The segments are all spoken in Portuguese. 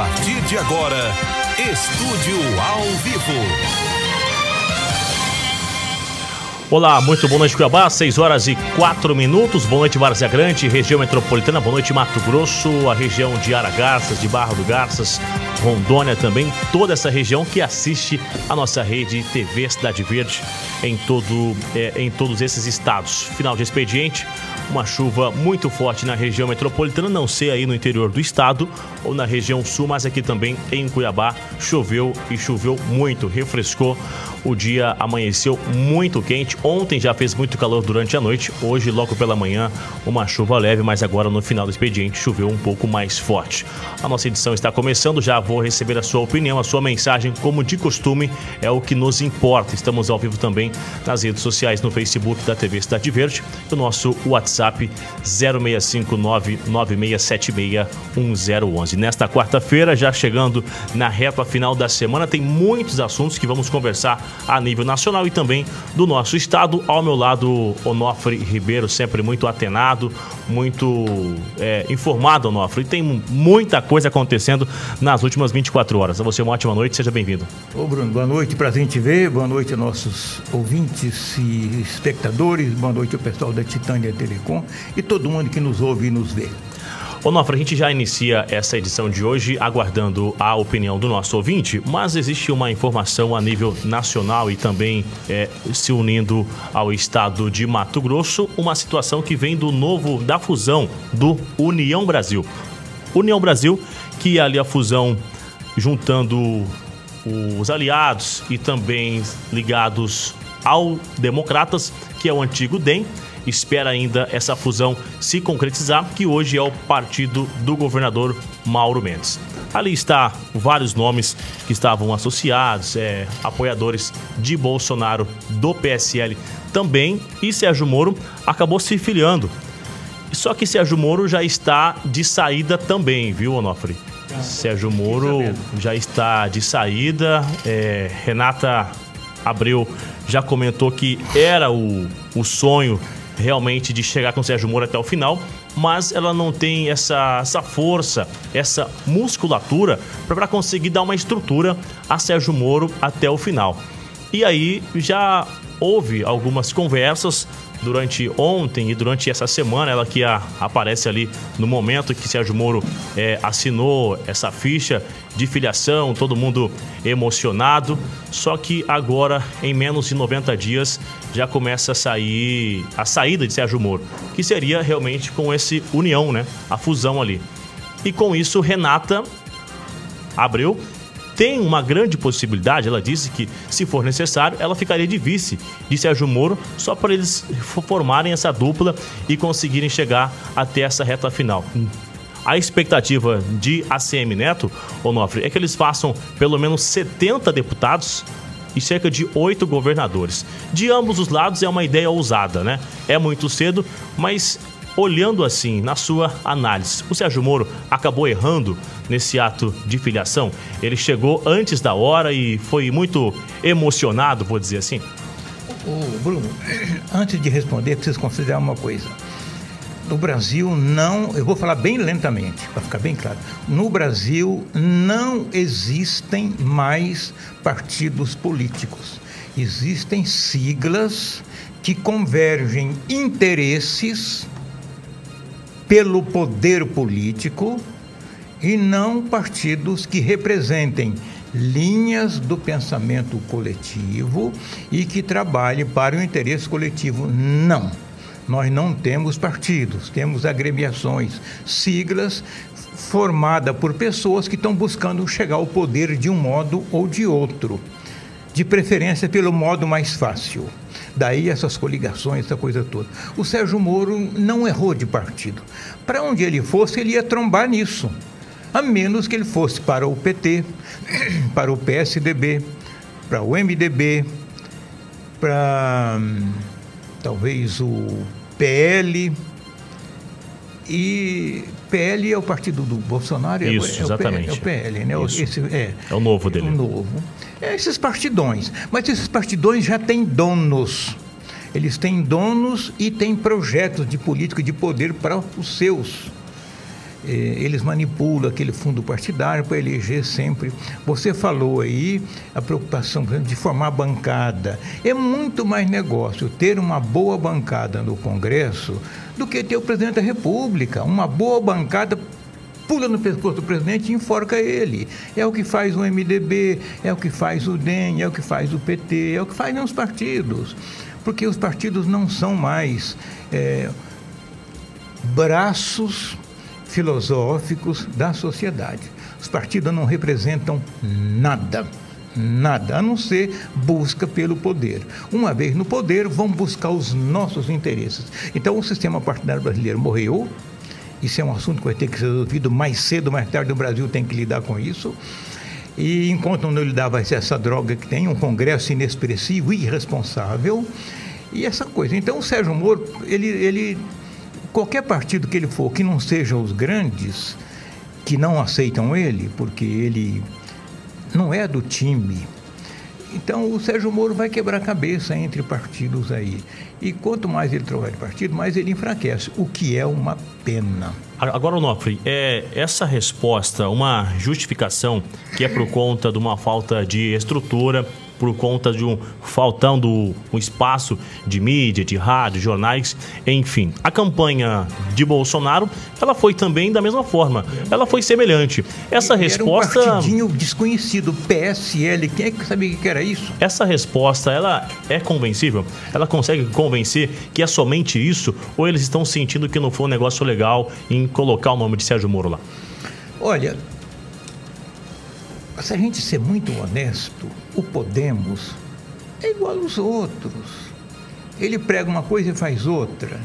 partir de agora, Estúdio ao vivo. Olá, muito boa noite Cuiabá, 6 horas e 4 minutos. Boa noite Várzea Grande, região metropolitana. Boa noite Mato Grosso, a região de Aragarças, de Barra do Garças, Rondônia também. Toda essa região que assiste a nossa rede TV Cidade Verde em, todo, é, em todos esses estados. Final de expediente, uma chuva muito forte na região metropolitana, não sei aí no interior do estado ou na região sul, mas aqui também em Cuiabá choveu e choveu muito, refrescou o dia amanheceu muito quente. Ontem já fez muito calor durante a noite. Hoje, logo pela manhã, uma chuva leve, mas agora no final do expediente choveu um pouco mais forte. A nossa edição está começando. Já vou receber a sua opinião, a sua mensagem, como de costume, é o que nos importa. Estamos ao vivo também nas redes sociais, no Facebook da TV Cidade Verde, o nosso WhatsApp 0659-9676-1011. Nesta quarta-feira, já chegando na reta final da semana, tem muitos assuntos que vamos conversar a nível nacional e também do nosso estado. Ao meu lado, Onofre Ribeiro, sempre muito atenado, muito é, informado, Onofre. E tem muita coisa acontecendo nas últimas 24 horas. A você uma ótima noite, seja bem-vindo. Ô Bruno, boa noite, prazer em te ver. Boa noite a nossos ouvintes e espectadores. Boa noite ao pessoal da Titânia Telecom e todo mundo que nos ouve e nos vê. Ô Nofra, a gente já inicia essa edição de hoje aguardando a opinião do nosso ouvinte, mas existe uma informação a nível nacional e também é, se unindo ao estado de Mato Grosso, uma situação que vem do novo, da fusão do União Brasil. União Brasil, que ali a fusão juntando os aliados e também ligados ao Democratas, que é o antigo DEM, espera ainda essa fusão se concretizar, que hoje é o partido do governador Mauro Mendes. Ali está vários nomes que estavam associados, é, apoiadores de Bolsonaro do PSL também, e Sérgio Moro acabou se filiando. Só que Sérgio Moro já está de saída também, viu, Onofre? Sérgio Moro já está de saída. É, Renata Abreu já comentou que era o, o sonho realmente de chegar com o Sérgio Moro até o final, mas ela não tem essa, essa força, essa musculatura para conseguir dar uma estrutura a Sérgio Moro até o final. E aí já houve algumas conversas durante ontem e durante essa semana, ela que a, aparece ali no momento que Sérgio Moro é, assinou essa ficha de filiação, todo mundo emocionado. Só que agora, em menos de 90 dias, já começa a sair a saída de Sérgio Moro, que seria realmente com esse união, né? A fusão ali. E com isso, Renata Abreu tem uma grande possibilidade, ela disse que, se for necessário, ela ficaria de vice de Sérgio Moro, só para eles formarem essa dupla e conseguirem chegar até essa reta final. A expectativa de ACM Neto, Onofre, é que eles façam pelo menos 70 deputados e cerca de oito governadores. De ambos os lados é uma ideia ousada, né? É muito cedo, mas olhando assim, na sua análise, o Sérgio Moro acabou errando nesse ato de filiação? Ele chegou antes da hora e foi muito emocionado, vou dizer assim? Ô, Bruno, antes de responder, preciso considerar uma coisa. No Brasil não, eu vou falar bem lentamente, para ficar bem claro. No Brasil não existem mais partidos políticos. Existem siglas que convergem interesses pelo poder político e não partidos que representem linhas do pensamento coletivo e que trabalhem para o interesse coletivo. Não. Nós não temos partidos, temos agremiações, siglas formadas por pessoas que estão buscando chegar ao poder de um modo ou de outro, de preferência pelo modo mais fácil. Daí essas coligações, essa coisa toda. O Sérgio Moro não errou de partido. Para onde ele fosse, ele ia trombar nisso. A menos que ele fosse para o PT, para o PSDB, para o MDB, para hum, talvez o PL. E PL é o partido do Bolsonaro. É Isso, é, exatamente. É o PL, né? Isso. Esse, é, é o novo dele. É o novo. É esses partidões. Mas esses partidões já têm donos. Eles têm donos e têm projetos de política de poder para os seus. eh, eles manipulam aquele fundo partidário para eleger sempre. Você falou aí a preocupação exemplo, de formar bancada. É muito mais negócio ter uma boa bancada no Congresso do que ter o presidente da República. Uma boa bancada pula no pescoço do presidente e enforca ele. É o que faz o MDB, é o que faz o DEM, é o que faz o PT, é o que fazem os partidos. Porque os partidos não são mais é, braços filosóficos da sociedade. Os partidos não representam nada. Nada, a não ser busca pelo poder. Uma vez no poder, vão buscar os nossos interesses. Então, o sistema partidário brasileiro morreu, isso é um assunto que vai ter que ser resolvido mais cedo ou mais tarde. O Brasil tem que lidar com isso. E enquanto não lidar, vai ser essa droga que tem, um Congresso inexpressivo, irresponsável. E essa coisa. Então, o Sérgio Moro, ele, ele qualquer partido que ele for, que não sejam os grandes, que não aceitam ele, porque ele não é do time então o Sérgio Moro vai quebrar a cabeça entre partidos aí. E quanto mais ele trocar de partido, mais ele enfraquece, o que é uma pena. Agora, Onofre, é essa resposta uma justificação que é por conta de uma falta de estrutura por conta de um faltando um espaço de mídia, de rádio, jornais, enfim. A campanha de Bolsonaro, ela foi também da mesma forma. Ela foi semelhante. Essa e resposta era um partidinho desconhecido, PSL, quem é que sabia que era isso? Essa resposta, ela é convencível? Ela consegue convencer que é somente isso ou eles estão sentindo que não foi um negócio legal em colocar o nome de Sérgio Moro lá? Olha, se a gente ser muito honesto, o Podemos é igual aos outros. Ele prega uma coisa e faz outra.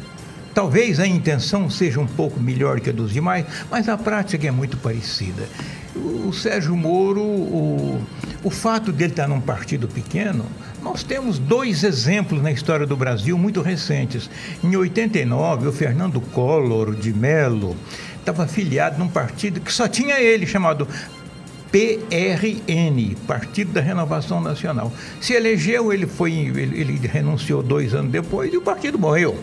Talvez a intenção seja um pouco melhor que a dos demais, mas a prática é muito parecida. O Sérgio Moro, o, o fato dele estar num partido pequeno, nós temos dois exemplos na história do Brasil muito recentes. Em 89, o Fernando Collor de Mello estava afiliado num partido que só tinha ele, chamado PRN, Partido da Renovação Nacional. Se elegeu, ele foi, ele, ele renunciou dois anos depois e o partido morreu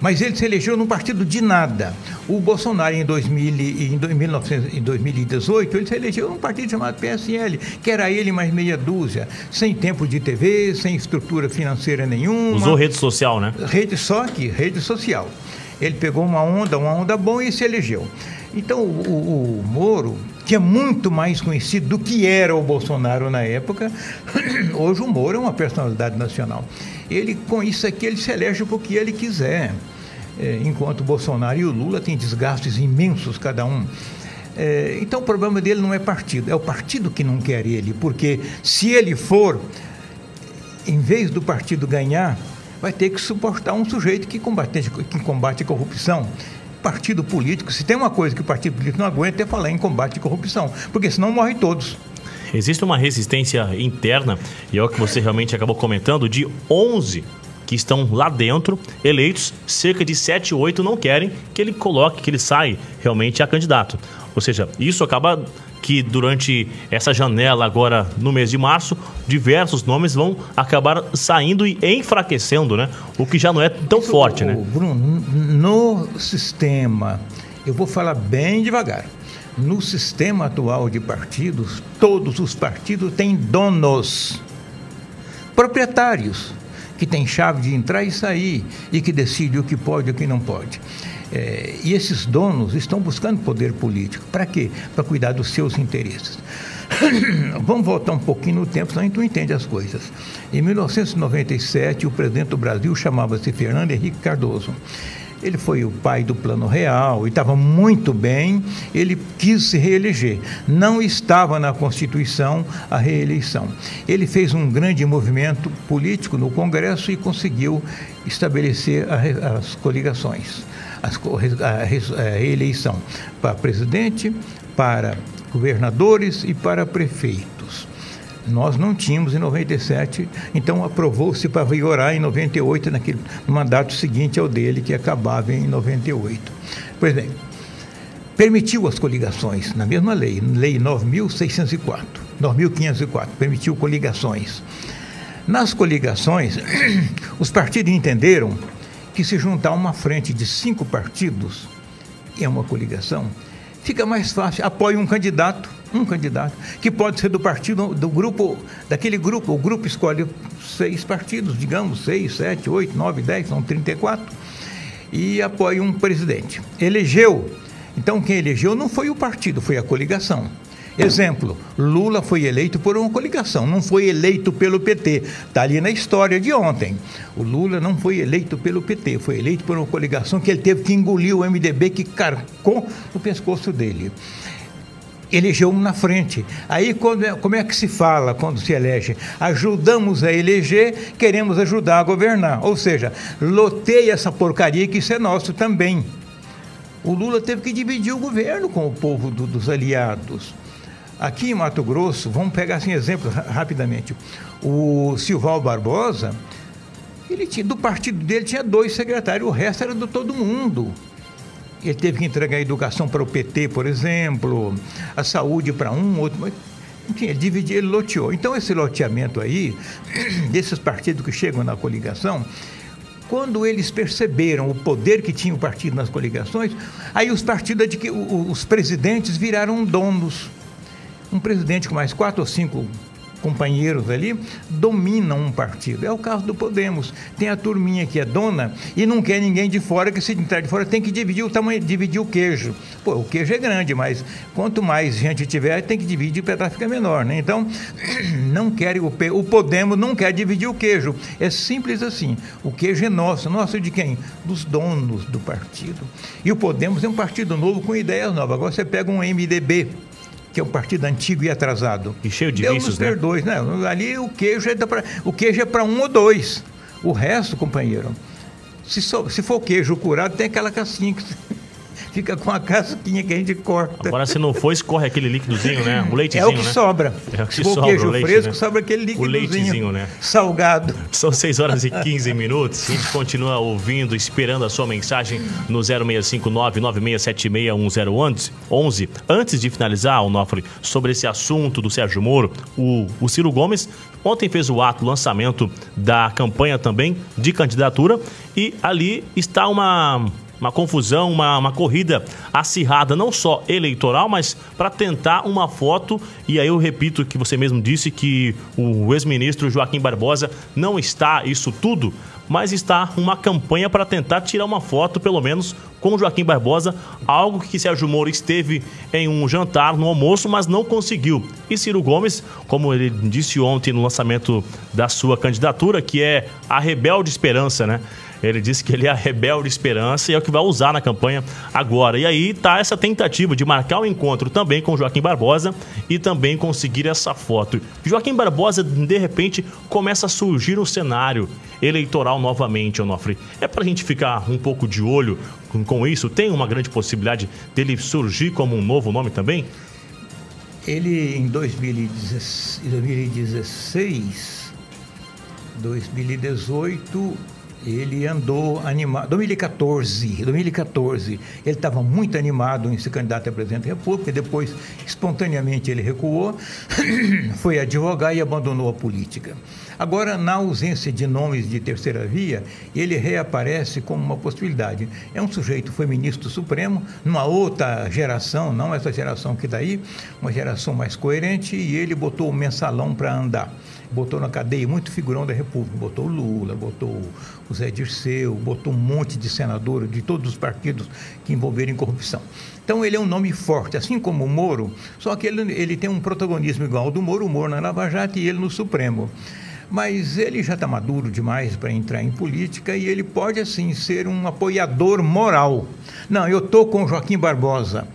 mas ele se elegeu num partido de nada. O Bolsonaro, em, 2000, em, 1900, em 2018, ele se elegeu num partido chamado PSL, que era ele mais meia dúzia, sem tempo de TV, sem estrutura financeira nenhuma. Usou rede social, né? Rede só que rede social. Ele pegou uma onda, uma onda boa e se elegeu. Então, o, o, o Moro, que é muito mais conhecido do que era o Bolsonaro na época, hoje o Moro é uma personalidade nacional. Ele, com isso aqui, ele se elege porque ele quiser. É, enquanto o Bolsonaro e o Lula têm desgastes imensos cada um. É, então o problema dele não é partido, é o partido que não quer ele, porque se ele for, em vez do partido ganhar, vai ter que suportar um sujeito que combate, que combate a corrupção partido político, se tem uma coisa que o partido político não aguenta, é falar em combate à corrupção, porque senão morrem todos. Existe uma resistência interna, e é o que você realmente acabou comentando, de 11 que estão lá dentro, eleitos, cerca de 7, 8 não querem que ele coloque, que ele saia realmente a candidato. Ou seja, isso acaba que durante essa janela agora no mês de março, diversos nomes vão acabar saindo e enfraquecendo, né? O que já não é tão Isso, forte, o, né? Bruno, no sistema, eu vou falar bem devagar. No sistema atual de partidos, todos os partidos têm donos, proprietários, que têm chave de entrar e sair e que decide o que pode e o que não pode. É, e esses donos estão buscando poder político. Para quê? Para cuidar dos seus interesses. Vamos voltar um pouquinho no tempo, senão a gente não entende as coisas. Em 1997, o presidente do Brasil chamava-se Fernando Henrique Cardoso. Ele foi o pai do Plano Real e estava muito bem. Ele quis se reeleger. Não estava na Constituição a reeleição. Ele fez um grande movimento político no Congresso e conseguiu estabelecer as coligações a, reeleição para presidente, para governadores e para prefeitos. Nós não tínhamos em 97, então aprovou-se para vigorar em 98, naquele mandato seguinte ao dele, que acabava em 98. Pois bem, permitiu as coligações, na mesma lei, lei 9.604, 9.504, permitiu coligações. Nas coligações, os partidos entenderam que se juntar uma frente de cinco partidos é uma coligação, fica mais fácil. Apoia um candidato, um candidato, que pode ser do partido, do grupo, daquele grupo. O grupo escolhe seis partidos, digamos, seis, sete, oito, nove, dez, são 34, e apoia um presidente. Elegeu. Então, quem elegeu não foi o partido, foi a coligação. Exemplo, Lula foi eleito por uma coligação, não foi eleito pelo PT. Está ali na história de ontem. O Lula não foi eleito pelo PT, foi eleito por uma coligação que ele teve que engolir o MDB que carcou o pescoço dele elegeu um na frente. Aí, quando, é, como é que se fala quando se elege? Ajudamos a eleger, queremos ajudar a governar. Ou seja, loteia essa porcaria que isso é nosso também. O Lula teve que dividir o governo com o povo do, dos aliados. Aqui em Mato Grosso, vamos pegar assim exemplo rapidamente. O Silval Barbosa, ele tinha, do partido dele tinha dois secretários, o resto era do todo mundo. Ele teve que entregar a educação para o PT, por exemplo, a saúde para um, outro. Enfim, ele dividiu, ele loteou. Então, esse loteamento aí, desses partidos que chegam na coligação, quando eles perceberam o poder que tinha o partido nas coligações, aí os partidos, os presidentes viraram donos um presidente com mais quatro ou cinco companheiros ali dominam um partido. É o caso do Podemos. Tem a turminha que é dona e não quer ninguém de fora, que se entrar de fora tem que dividir o tamanho, dividir o queijo. Pô, o queijo é grande, mas quanto mais gente tiver, tem que dividir, o pedaço fica menor, né? Então, não quer o, o Podemos não quer dividir o queijo. É simples assim. O queijo é nosso. Nosso de quem? Dos donos do partido. E o Podemos é um partido novo com ideias novas. Agora você pega um MDB que é um partido antigo e atrasado. E cheio de Deus vícios, ter né? dois, né? Ali o queijo é para o queijo é para um ou dois. O resto, companheiro, se, so, se for queijo curado, tem aquela casquinha que fica com a casquinha que a gente corta. Agora, se não for, escorre aquele líquidozinho, né? O leitezinho, É o que né? sobra. É o que sobra, queijo o leite, fresco, né? sobra aquele O líquidozinho. leitezinho, né? Salgado. São 6 horas e 15 minutos. A gente continua ouvindo, esperando a sua mensagem no 0659-9676-1011. Antes de finalizar, Onofre, sobre esse assunto do Sérgio Moro, o, o Ciro Gomes ontem fez o ato, o lançamento da campanha também de candidatura e ali está uma uma confusão, uma, uma corrida acirrada, não só eleitoral, mas para tentar uma foto. E aí eu repito que você mesmo disse que o ex-ministro Joaquim Barbosa não está isso tudo, mas está uma campanha para tentar tirar uma foto, pelo menos, com Joaquim Barbosa, algo que Sérgio Moro esteve em um jantar, no almoço, mas não conseguiu. E Ciro Gomes, como ele disse ontem no lançamento da sua candidatura, que é a rebelde esperança, né? Ele disse que ele é a rebelde esperança e é o que vai usar na campanha agora. E aí tá essa tentativa de marcar o um encontro também com Joaquim Barbosa e também conseguir essa foto. Joaquim Barbosa, de repente, começa a surgir um cenário eleitoral novamente, Onofre. É pra gente ficar um pouco de olho com isso? Tem uma grande possibilidade dele surgir como um novo nome também? Ele, em 2016, 2018, ele andou animado. 2014, 2014, ele estava muito animado em ser candidato a presidente da República, depois, espontaneamente, ele recuou, foi advogar e abandonou a política. Agora, na ausência de nomes de terceira via, ele reaparece como uma possibilidade. É um sujeito, foi ministro supremo, numa outra geração, não essa geração que daí, uma geração mais coerente, e ele botou o mensalão para andar botou na cadeia muito figurão da República, botou o Lula, botou o Zé Dirceu, botou um monte de senadores de todos os partidos que envolveram em corrupção. Então ele é um nome forte, assim como o Moro, só que ele, ele tem um protagonismo igual ao do Moro, o Moro na Lava Jato e ele no Supremo. Mas ele já está maduro demais para entrar em política e ele pode, assim, ser um apoiador moral. Não, eu estou com Joaquim Barbosa.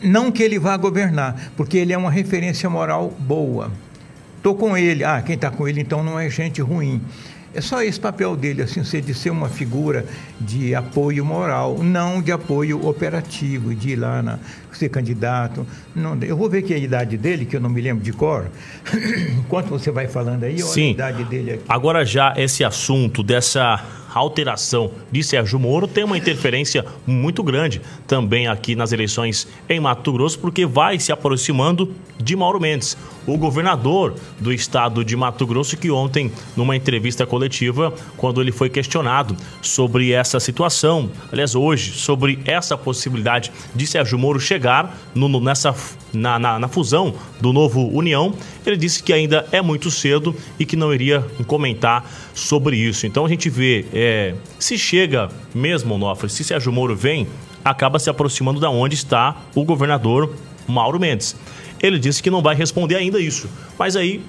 Não que ele vá governar, porque ele é uma referência moral boa Estou com ele. Ah, quem está com ele então não é gente ruim. É só esse papel dele, assim, ser de ser uma figura de apoio moral, não de apoio operativo, de ir lá na, ser candidato. Não, eu vou ver que é a idade dele, que eu não me lembro de cor. Enquanto você vai falando aí, olha Sim. a idade dele aqui. Agora já esse assunto dessa alteração de Sérgio Moro tem uma interferência muito grande também aqui nas eleições em Mato Grosso, porque vai se aproximando de Mauro Mendes, o governador do estado de Mato Grosso, que ontem, numa entrevista coletiva, quando ele foi questionado sobre essa situação, aliás, hoje, sobre essa possibilidade de Sérgio Moro chegar no, nessa, na, na, na fusão do novo União, ele disse que ainda é muito cedo e que não iria comentar sobre isso. Então a gente vê, é, se chega mesmo, Onofre, se Sérgio Moro vem, acaba se aproximando da onde está o governador Mauro Mendes. Ele disse que não vai responder ainda isso, mas aí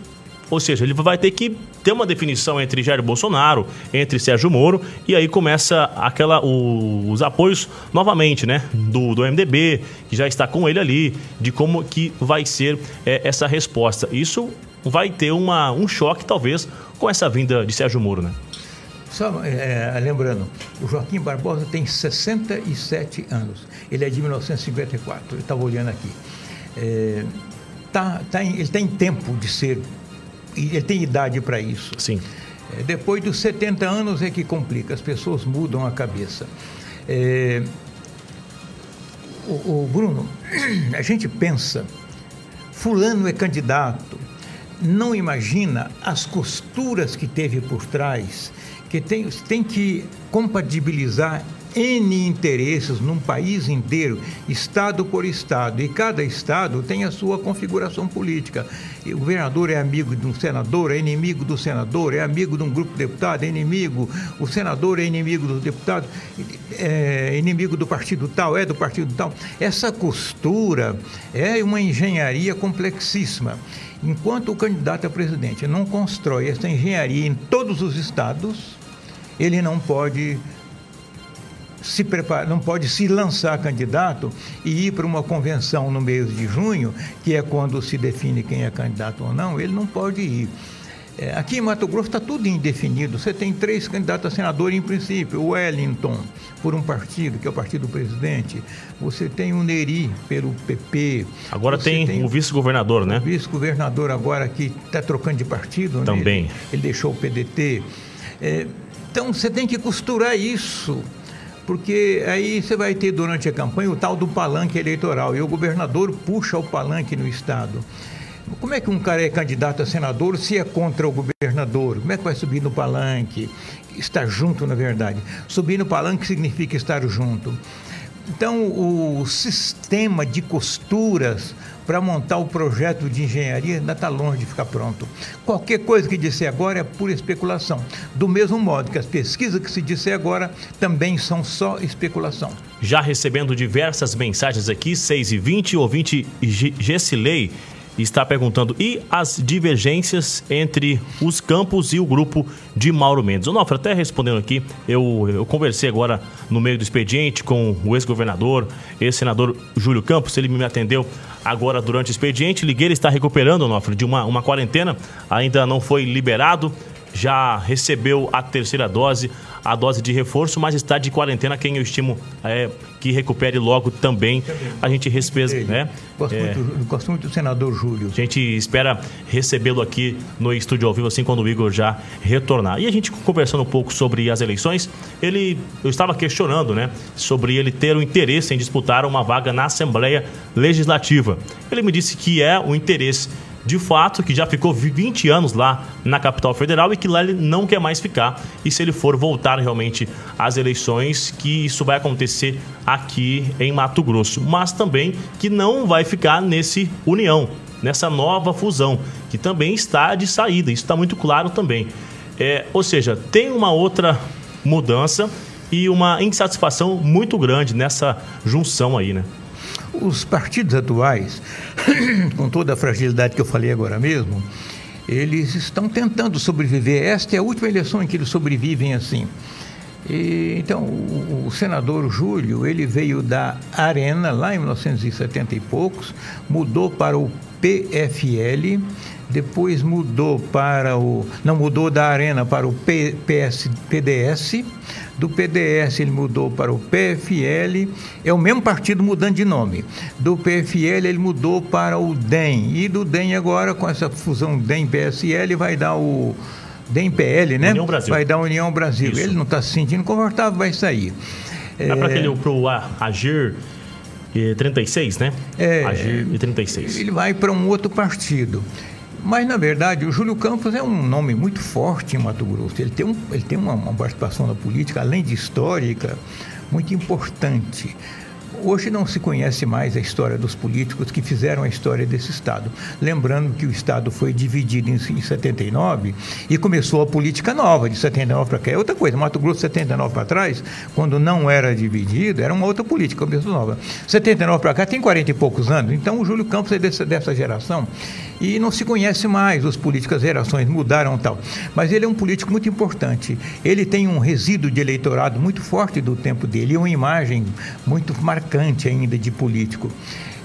ou seja, ele vai ter que ter uma definição entre Jair Bolsonaro, entre Sérgio Moro, e aí começa aquela o, os apoios novamente, né? Do, do MDB, que já está com ele ali, de como que vai ser é, essa resposta. Isso vai ter uma, um choque, talvez, com essa vinda de Sérgio Moro, né? Só é, lembrando, o Joaquim Barbosa tem 67 anos. Ele é de 1954. Eu estava olhando aqui. É, tá, tá em, ele tem tempo de ser ele tem idade para isso. Sim. É, depois dos 70 anos é que complica, as pessoas mudam a cabeça. É, o, o Bruno, a gente pensa, fulano é candidato, não imagina as costuras que teve por trás, que tem, tem que compatibilizar N interesses num país inteiro, estado por estado, e cada estado tem a sua configuração política. E o governador é amigo de um senador, é inimigo do senador, é amigo de um grupo de deputado, é inimigo, o senador é inimigo do deputado, é inimigo do partido tal, é do partido tal. Essa costura é uma engenharia complexíssima. Enquanto o candidato a presidente não constrói essa engenharia em todos os estados, ele não pode se prepara, não pode se lançar candidato e ir para uma convenção no mês de junho, que é quando se define quem é candidato ou não, ele não pode ir. É, aqui em Mato Grosso está tudo indefinido. Você tem três candidatos a senador em princípio. O Wellington, por um partido, que é o partido do presidente. Você tem o Neri, pelo PP. Agora tem, tem, o vice-governador, né? O vice-governador agora que está trocando de partido. Também. Né? Ele, ele, deixou o PDT. É, então você tem que costurar isso porque aí você vai ter durante a campanha o tal do palanque eleitoral e o governador puxa o palanque no estado. Como é que um cara é candidato a senador se é contra o governador? Como é que vai subir no palanque? Estar junto, na verdade. Subir no palanque significa estar junto. Então, o sistema de costuras para montar o projeto de engenharia ainda está longe de ficar pronto. Qualquer coisa que disser agora é pura especulação. Do mesmo modo que as pesquisas que se disser agora também são só especulação. Já recebendo diversas mensagens aqui, 6 e 20, ouvinte Gessilei está perguntando e as divergências entre os campos e o grupo de Mauro Mendes. Onofre, até respondendo aqui, eu, eu conversei agora no meio do expediente com o ex-governador, ex-senador Júlio Campos, ele me atendeu agora durante o expediente, liguei, ele está recuperando, Onofre, de uma, uma quarentena, ainda não foi liberado, já recebeu a terceira dose, a dose de reforço, mas está de quarentena. Quem eu estimo é, que recupere logo também. A gente respeita, né? Gosto, é, muito, gosto muito do senador Júlio. A gente espera recebê-lo aqui no estúdio ao vivo, assim, quando o Igor já retornar. E a gente conversando um pouco sobre as eleições, ele, eu estava questionando, né, sobre ele ter o interesse em disputar uma vaga na Assembleia Legislativa. Ele me disse que é o interesse de fato, que já ficou 20 anos lá na capital federal e que lá ele não quer mais ficar. E se ele for voltar realmente às eleições, que isso vai acontecer aqui em Mato Grosso. Mas também que não vai ficar nesse União, nessa nova fusão, que também está de saída. Isso está muito claro também. É, ou seja, tem uma outra mudança e uma insatisfação muito grande nessa junção aí, né? Os partidos atuais, com toda a fragilidade que eu falei agora mesmo, eles estão tentando sobreviver. Esta é a última eleição em que eles sobrevivem assim. E, então, o, o, senador Júlio, ele veio da Arena, lá em 1970 e poucos, mudou para o PFL, depois mudou para o. Não, mudou da Arena para o P, PS, PDS, do PDS ele mudou para o PFL, é o mesmo partido mudando de nome. Do PFL ele mudou para o DEM. E do DEM agora, com essa fusão DEM-PSL, vai dar o DEM-PL, né? União Brasil. Vai dar União Brasil. Isso. Ele não está se sentindo confortável, vai sair. É, para aquele pro A- Agir eh, 36, né? É. Agir e 36. Ele vai para um outro partido. Mas, na verdade, o Júlio Campos é um nome muito forte em Mato Grosso. Ele tem, um, ele tem uma, uma participação na política, além de histórica, muito importante. Hoje não se conhece mais a história dos políticos que fizeram a história desse Estado. Lembrando que o Estado foi dividido em, em 79 e começou a política nova, de 79 para cá. É outra coisa. Mato Grosso, 79 para trás, quando não era dividido, era uma outra política, começou nova. 79 para cá tem 40 e poucos anos. Então o Júlio Campos é dessa, dessa geração e não se conhece mais. Os políticos, as gerações mudaram tal. Mas ele é um político muito importante. Ele tem um resíduo de eleitorado muito forte do tempo dele uma imagem muito marcante ainda de político.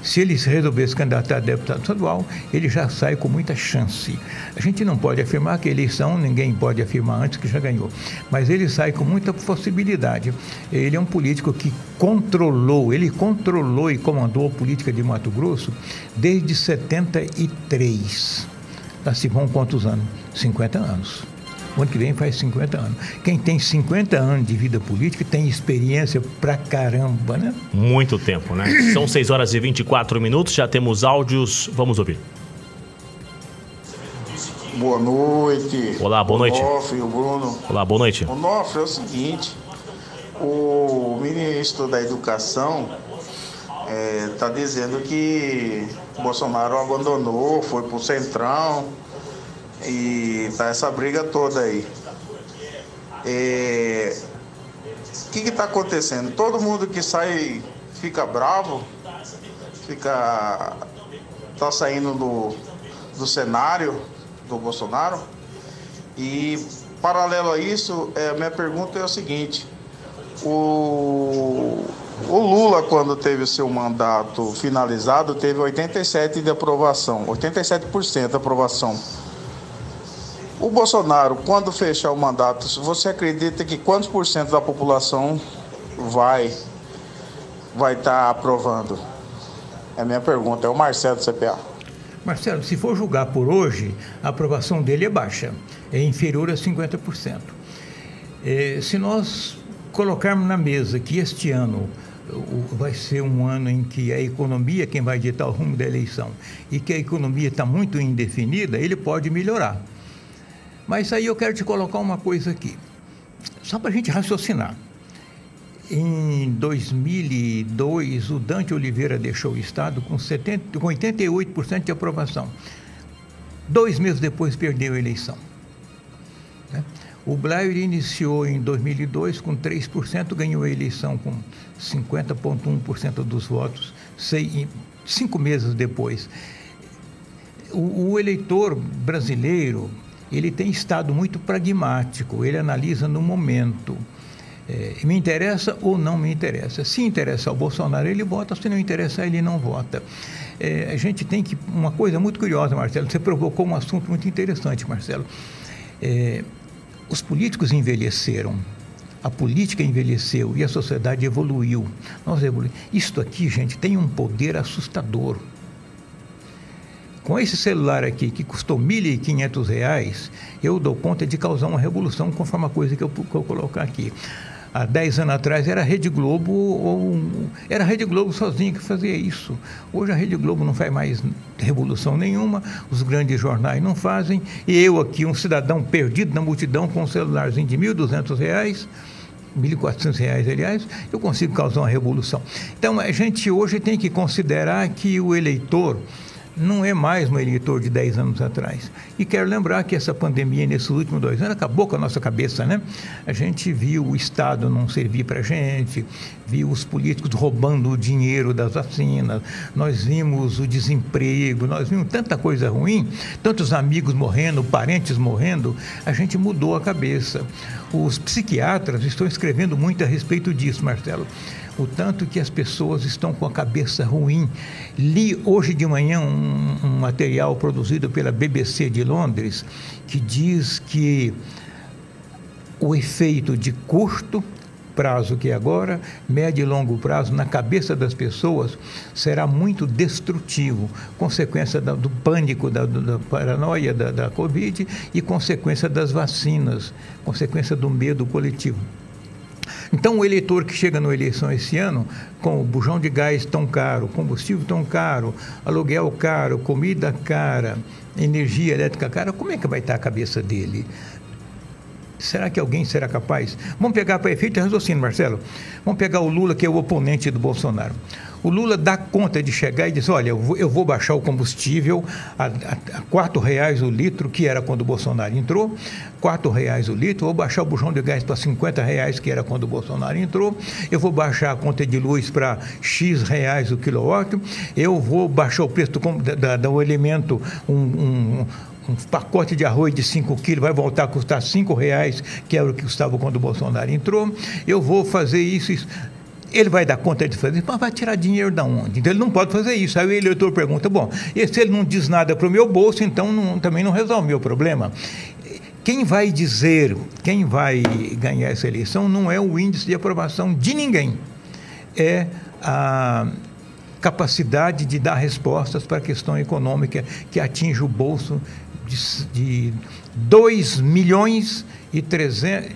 Se ele resolver se candidatar a deputado estadual, ele já sai com muita chance. A gente não pode afirmar que eleição, ninguém pode afirmar antes que já ganhou, mas ele sai com muita possibilidade. Ele é um político que controlou, ele controlou e comandou a política de Mato Grosso desde 73. Lá se vão quantos anos? 50 anos. O ano que vem faz 50 anos. Quem tem 50 anos de vida política tem experiência pra caramba, né? Muito tempo, né? São 6 horas e 24 minutos, já temos áudios. Vamos ouvir. Boa noite. Olá, boa noite. Onofre, o Bruno. Olá, boa noite. Onofre, é o seguinte, o ministro da Educação está dizendo que Bolsonaro abandonou, foi pro Centrão e tá essa briga toda aí. É, O que está acontecendo? Todo mundo que sai fica bravo, fica tá saindo do, do cenário do Bolsonaro. E paralelo a isso, é, a minha pergunta é o seguinte: o, o Lula, quando teve o seu mandato finalizado, teve 87% de aprovação, 87% de aprovação. O Bolsonaro, quando fechar o mandato, você acredita que quantos por cento da população vai vai estar aprovando? É a minha pergunta. É o Marcelo do CPA. Marcelo, se for julgar por hoje, a aprovação dele é baixa, é inferior a 50%. É, se nós colocarmos na mesa que este ano vai ser um ano em que a economia é quem vai ditar o rumo da eleição e que a economia está muito indefinida, ele pode melhorar. Mas aí eu quero te colocar uma coisa aqui, só para a gente raciocinar. Em 2002, o Dante Oliveira deixou o Estado com, 70, com 88% de aprovação. Dois meses depois, perdeu a eleição. né? O Blair iniciou em 2002 com 3%, ganhou a eleição com 50,1% dos votos, cinco meses depois. O, o eleitor brasileiro, ele tem estado muito pragmático, ele analisa no momento. É, me interessa ou não me interessa. Se interessar ao Bolsonaro, ele vota, se não interessar, ele não vota. É, a gente tem que. Uma coisa muito curiosa, Marcelo, você provocou um assunto muito interessante, Marcelo. É, os políticos envelheceram, a política envelheceu e a sociedade evoluiu. Nós evoluímos. Isto aqui, gente, tem um poder assustador. Com esse celular aqui, que custou 1.500 reais, eu dou conta de causar uma revolução conforme a coisa que eu, que eu colocar aqui. Há 10 anos atrás era a Rede Globo ou era a Rede Globo sozinha que fazia isso. Hoje a Rede Globo não faz mais revolução nenhuma, os grandes jornais não fazem, e eu aqui, um cidadão perdido na multidão com um celularzinho de 1.200 reais, 1.400 reais, aliás, eu consigo causar uma revolução. Então, a gente hoje tem que considerar que o eleitor não é mais um eleitor de 10 anos atrás. E quero lembrar que essa pandemia, nesses últimos dois anos, acabou com a nossa cabeça, né? A gente viu o Estado não servir para a gente, viu os políticos roubando o dinheiro das vacinas, nós vimos o desemprego, nós vimos tanta coisa ruim, tantos amigos morrendo, parentes morrendo, a gente mudou a cabeça. Os psiquiatras estão escrevendo muito a respeito disso, Marcelo o tanto que as pessoas estão com a cabeça ruim. Li hoje de manhã um, um material produzido pela BBC de Londres que diz que o efeito de curto, prazo que é agora, médio e longo prazo, na cabeça das pessoas, será muito destrutivo, consequência do pânico, da, da paranoia da, da Covid e consequência das vacinas, consequência do medo coletivo. Então, o eleitor que chega na eleição esse ano, com o bujão de gás tão caro, combustível tão caro, aluguel caro, comida cara, energia elétrica cara, como é que vai estar a cabeça dele? Será que alguém será capaz? Vamos pegar para efeito de raciocínio, Marcelo. Vamos pegar o Lula, que é o oponente do Bolsonaro. O Lula dá conta de chegar e diz: olha, eu vou, baixar o combustível a, a reais o litro, que era quando o Bolsonaro entrou, quatro reais o litro, vou baixar o bujão de gás para 50 reais, que era quando o Bolsonaro entrou, eu vou baixar a conta de luz para X reais o quilowatt, eu vou baixar o preço do, da, do elemento um, um um pacote de arroz de 5 quilos vai voltar a custar 5 reais, que era o que custava quando o Bolsonaro entrou. Eu vou fazer isso, isso. Ele vai dar conta de fazer, mas vai tirar dinheiro da onde? Então ele não pode fazer isso. Aí o eleitor pergunta: bom, e se ele não diz nada para o meu bolso, então não, também não resolve o meu problema. Quem vai dizer, quem vai ganhar essa eleição não é o índice de aprovação de ninguém, é a capacidade de dar respostas para a questão econômica que atinge o bolso de, de 2 milhões e 300.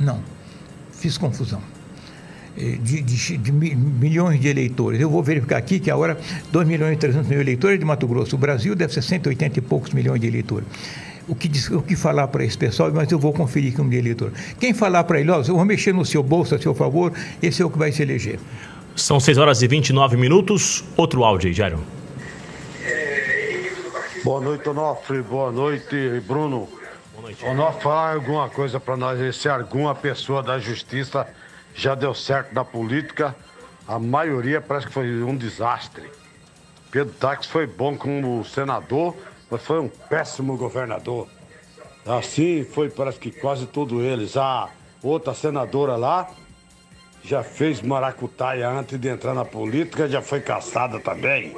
Não, fiz confusão. Eh, de, de, de, milhões de eleitores. Eu vou verificar aqui que agora 2 milhões e 300 mil eleitores de Mato Grosso. O Brasil deve ser 180 e poucos milhões de eleitores. O que, o que falar para esse pessoal, mas eu vou conferir com o eleitor. Quem falar para ele, ó, eu vou mexer no seu bolso a seu favor, esse é o que vai se eleger. São 6 horas e 29 minutos. Outro áudio aí, Jairo. Boa noite, Onofre. Boa noite, Bruno. Boa noite. Onofre, falar alguma coisa para nós. Se alguma pessoa da justiça já deu certo na política, a maioria parece que foi um desastre. Pedro Tax foi bom como senador, mas foi um péssimo governador. Assim foi, parece que quase todos eles. A outra senadora lá já fez maracutaia antes de entrar na política, já foi caçada também.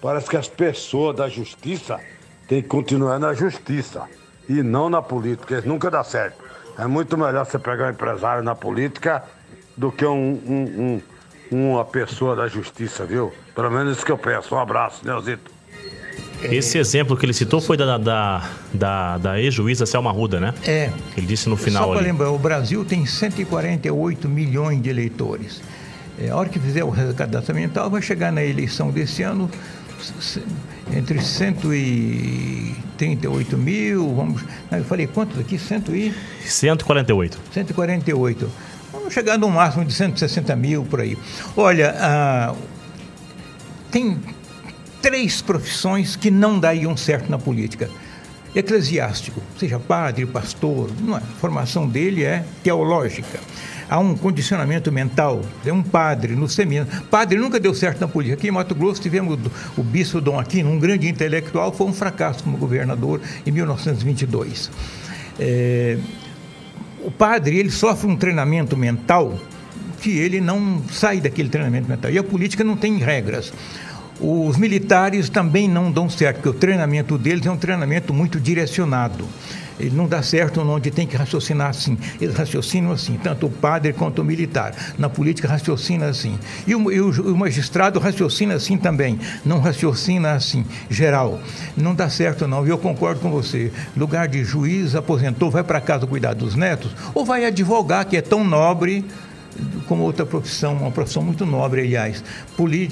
Parece que as pessoas da justiça têm que continuar na justiça e não na política. Isso nunca dá certo. É muito melhor você pegar um empresário na política do que um, um, um, uma pessoa da justiça, viu? Pelo menos isso que eu peço. Um abraço, Neuzito. Esse exemplo que ele citou foi da, da, da, da ex-juíza Selma Ruda, né? É. Ele disse no final. Só para lembrar, o Brasil tem 148 milhões de eleitores. É, a hora que fizer o cadastro ambiental, vai chegar na eleição desse ano entre 138 mil, vamos. Eu falei, quantos aqui? 100 e... 148. 148. Vamos chegar no máximo de 160 mil por aí. Olha, ah, tem três profissões que não dariam certo na política. Eclesiástico, seja padre, pastor, não é. a formação dele é teológica há um condicionamento mental. É um padre no seminário. Padre nunca deu certo na política. Aqui em Mato Grosso tivemos o bispo Dom Aquino, um grande intelectual, foi um fracasso como governador em 1922. É, o padre ele sofre um treinamento mental que ele não sai daquele treinamento mental. E a política não tem regras. Os militares também não dão certo, porque o treinamento deles é um treinamento muito direcionado. Ele não dá certo onde tem que raciocinar assim. Eles raciocinam assim, tanto o padre quanto o militar. Na política raciocina assim. E o, e o, magistrado raciocina assim também. Não raciocina assim, geral. Não dá certo não. E eu concordo com você. Lugar de juiz, aposentou, vai para casa cuidar dos netos, ou vai advogar, que é tão nobre como outra profissão, uma profissão muito nobre, aliás.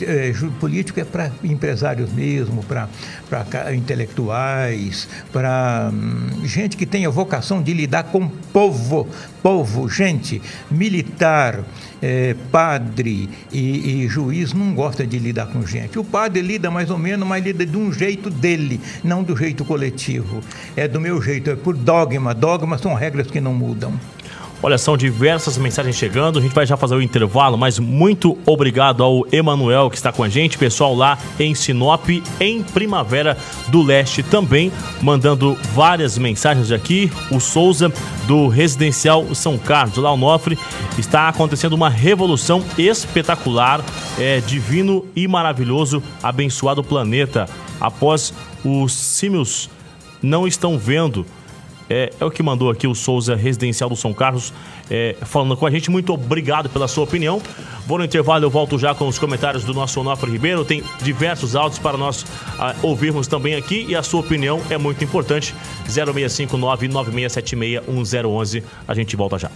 é, político é para empresários mesmo, para intelectuais, para hum, gente que tem a vocação de lidar com povo, povo, gente, militar, é, padre e, e, juiz não gosta de lidar com gente. O padre lida mais ou menos, mas lida de um jeito dele, não do jeito coletivo. É do meu jeito, é por dogma. Dogmas são regras que não mudam. Olha, são diversas mensagens chegando. A gente vai já fazer o intervalo, mas muito obrigado ao Emanuel que está com a gente, pessoal lá em Sinop, em Primavera do Leste também, mandando várias mensagens aqui. O Souza do Residencial São Carlos, lá o Nofre, está acontecendo uma revolução espetacular, é divino e maravilhoso, abençoado planeta. Após os símios não estão vendo é, é, o que mandou aqui o Souza Residencial do São Carlos, é, falando com a gente. Muito obrigado pela sua opinião. Vou no intervalo, eu volto já com os comentários do nosso Onofre Ribeiro. Tem diversos áudios para nós ah, ouvirmos também aqui e a sua opinião é muito importante. 0659 9676 1011. A gente volta já.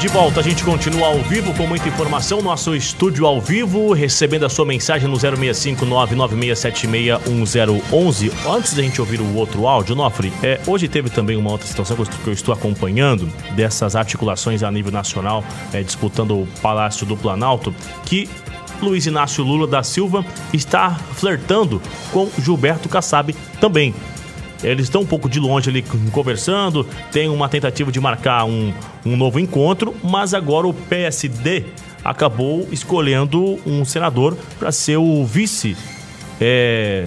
De volta, a gente continua ao vivo com muita informação. Nosso estúdio ao vivo, recebendo a sua mensagem no 065996761011. Antes da gente ouvir o outro áudio, Nofre, é, hoje teve também uma outra situação que eu estou acompanhando, dessas articulações a nível nacional, é, disputando o Palácio do Planalto, que Luiz Inácio Lula da Silva está flertando com Gilberto Kassab também. Eles estão um pouco de longe ali conversando, tem uma tentativa de marcar um, um novo encontro, mas agora o PSD acabou escolhendo um senador para ser o vice, é,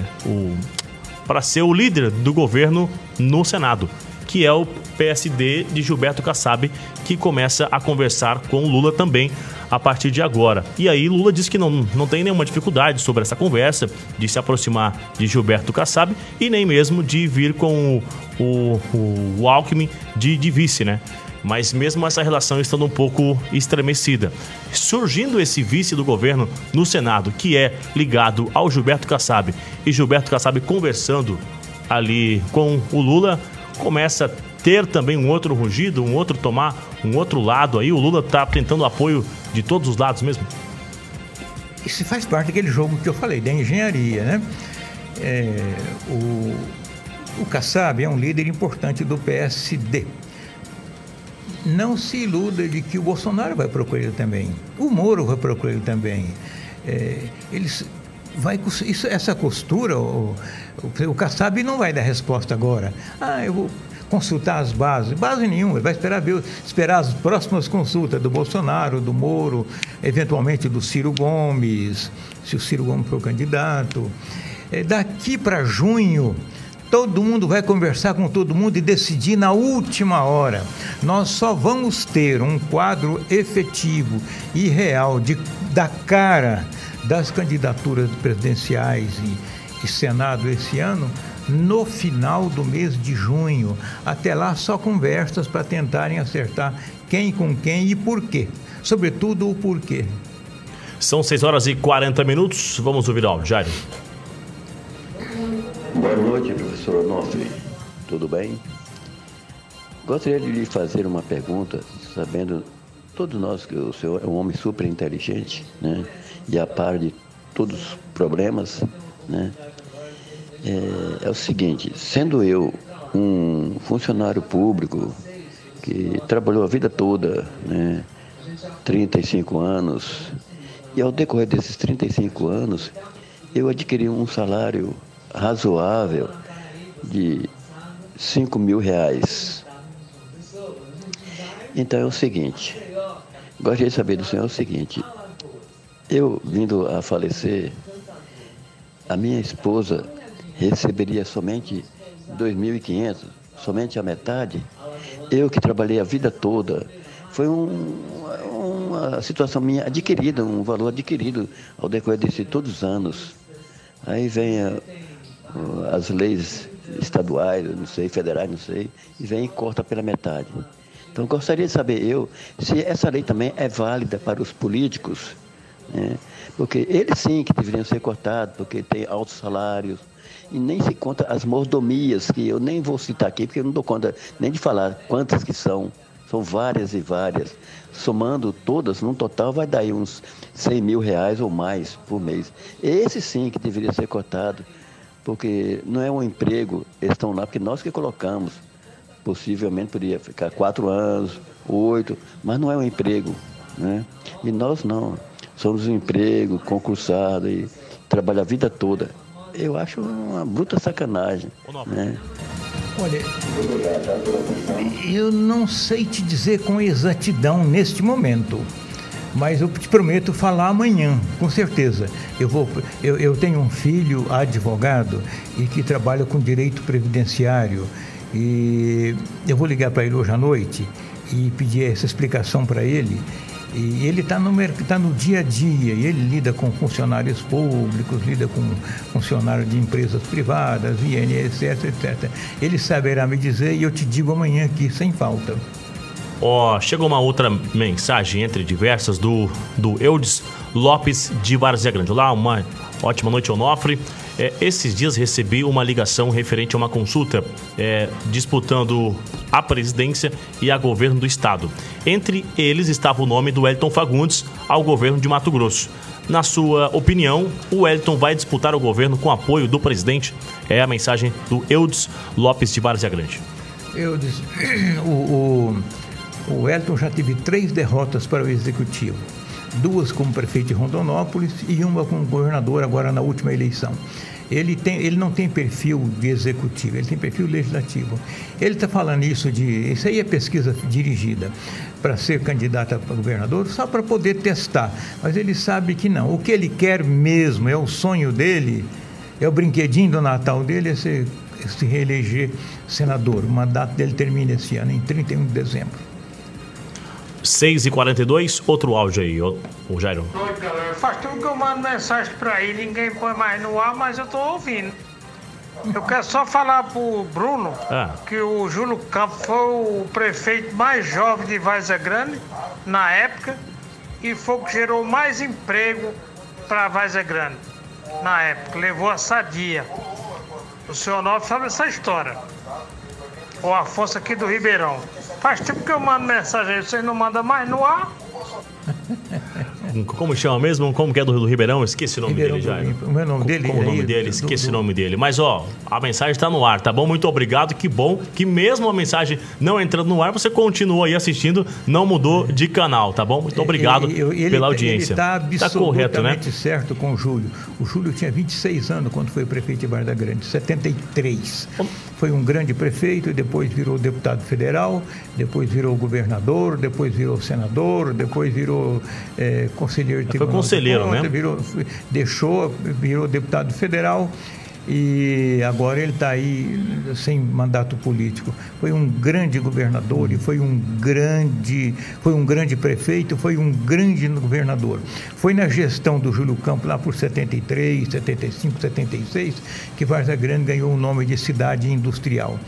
para ser o líder do governo no Senado, que é o PSD de Gilberto Kassab, que começa a conversar com Lula também a partir de agora. E aí Lula disse que não, não tem nenhuma dificuldade sobre essa conversa, de se aproximar de Gilberto Kassab e nem mesmo de vir com o, o, o Alckmin de, de vice, né? mas mesmo essa relação estando um pouco estremecida. Surgindo esse vice do governo no Senado, que é ligado ao Gilberto Kassab, e Gilberto Kassab conversando ali com o Lula, começa a ter também um outro rugido, um outro tomar, um outro lado aí. O Lula está tentando apoio de todos os lados mesmo? Isso faz parte daquele jogo que eu falei, da engenharia, né? É, o, o Kassab é um líder importante do PSD. Não se iluda de que o Bolsonaro vai procurar ele também. O Moro vai procurar ele também. É, eles vai isso, essa costura, o, o, o Kassab não vai dar resposta agora. Ah, eu vou consultar as bases. Base nenhuma, ele vai esperar, ver, esperar as próximas consultas do Bolsonaro, do Moro, eventualmente do Ciro Gomes, se o Ciro Gomes for candidato. É, daqui para junho, todo mundo vai conversar com todo mundo e decidir na última hora. Nós só vamos ter um quadro efetivo e real de, da cara das candidaturas presidenciais e, e Senado esse ano no final do mês de junho. Até lá, só conversas para tentarem acertar quem com quem e por quê. Sobretudo o porquê. São 6 horas e 40 minutos. Vamos ouvir o áudio, Jair. Boa noite, professor Onofre. Tudo bem? Gostaria de lhe fazer uma pergunta, sabendo todos nós que o senhor é um homem super inteligente, né? E a par de todos os problemas, né? é, é o seguinte: sendo eu um funcionário público que trabalhou a vida toda, né, 35 anos, e ao decorrer desses 35 anos, eu adquiri um salário razoável de 5 mil reais. Então é o seguinte, gostaria de saber do senhor o seguinte, eu vindo a falecer, a minha esposa receberia somente 2.500, somente a metade. Eu que trabalhei a vida toda, foi um, uma situação minha adquirida, um valor adquirido ao decorrer de todos os anos. Aí vem a, as leis estaduais, não sei, federais, não sei, e vem e corta pela metade. Então gostaria de saber eu se essa lei também é válida para os políticos, né? porque eles sim que deveriam ser cortados, porque têm altos salários, e nem se conta as mordomias, que eu nem vou citar aqui, porque eu não dou conta nem de falar quantas que são. São várias e várias. Somando todas, num total vai dar uns 100 mil reais ou mais por mês. Esse sim que deveria ser cortado, porque não é um emprego, eles estão lá porque nós que colocamos. Possivelmente poderia ficar quatro anos, oito, mas não é um emprego. Né? E nós não. Somos um emprego concursado e trabalha a vida toda eu acho uma bruta sacanagem. Né? Olha, eu não sei te dizer com exatidão neste momento, mas eu te prometo falar amanhã, com certeza. Eu, vou, eu, eu tenho um filho advogado e que trabalha com direito previdenciário e eu vou ligar para ele hoje à noite e pedir essa explicação para ele E ele está no, tá no dia a dia, e ele lida com funcionários públicos, lida com funcionários de empresas privadas, INSS, etc. Ele saberá me dizer e eu te digo amanhã aqui, sem falta. Ó, oh, chegou uma outra mensagem entre diversas do, do Eudes Lopes de Várzea Grande. Olá, uma ótima noite, Onofre. É, esses dias recebi uma ligação referente a uma consulta é, disputando a presidência e a governo do estado. Entre eles estava o nome do Elton Fagundes ao governo de Mato Grosso. Na sua opinião, o Elton vai disputar o governo com apoio do presidente? É a mensagem do Eudes Lopes de Várzea Grande. Eudes, o, o, o Elton já teve três derrotas para o executivo duas como prefeito de Rondonópolis e uma como governador agora na última eleição. Ele, tem, ele não tem perfil de executivo, ele tem perfil legislativo. Ele está falando isso de. Isso aí é pesquisa dirigida para ser candidato a governador, só para poder testar. Mas ele sabe que não. O que ele quer mesmo, é o sonho dele, é o brinquedinho do Natal dele, é se, é se reeleger senador. O mandato dele termina esse ano, em 31 de dezembro. 6 e 42 outro áudio aí, o, o Jairo. Oi, galera. Faz tempo que eu mando mensagem pra aí, ninguém põe mais no ar, mas eu tô ouvindo. Eu quero só falar pro Bruno ah. que o Júlio Campos foi o prefeito mais jovem de Vaza Grande na época e foi o que gerou mais emprego para Vaza Grande na época. Levou a sadia. O senhor Novo sabe essa história. O Afonso aqui do Ribeirão. Faz tempo que eu mando mensagem vocês não mandam mais no ar? Como chama mesmo? Como que é do, do Ribeirão? Esqueci o nome Ribeirão dele já. O nome dele Como o nome dele? Esqueci do, o nome dele. Mas ó, a mensagem está no ar, tá bom? Muito obrigado. Que bom que mesmo a mensagem não entrando no ar, você continua aí assistindo, não mudou de canal, tá bom? Muito obrigado ele, pela audiência. Ele está absolutamente tá correto, né? certo com o Júlio. O Júlio tinha 26 anos quando foi prefeito de Barra da Grande, 73. Foi um grande prefeito, depois virou deputado federal, depois virou governador, depois virou senador, depois virou é, conselheiro de Foi conselheiro, conta, né? Virou, deixou, virou deputado federal e agora ele está aí sem mandato político. Foi um grande governador e foi um grande, foi um grande prefeito, foi um grande governador. Foi na gestão do Júlio Campos lá por 73, 75, 76 que Varza Grande ganhou o nome de cidade industrial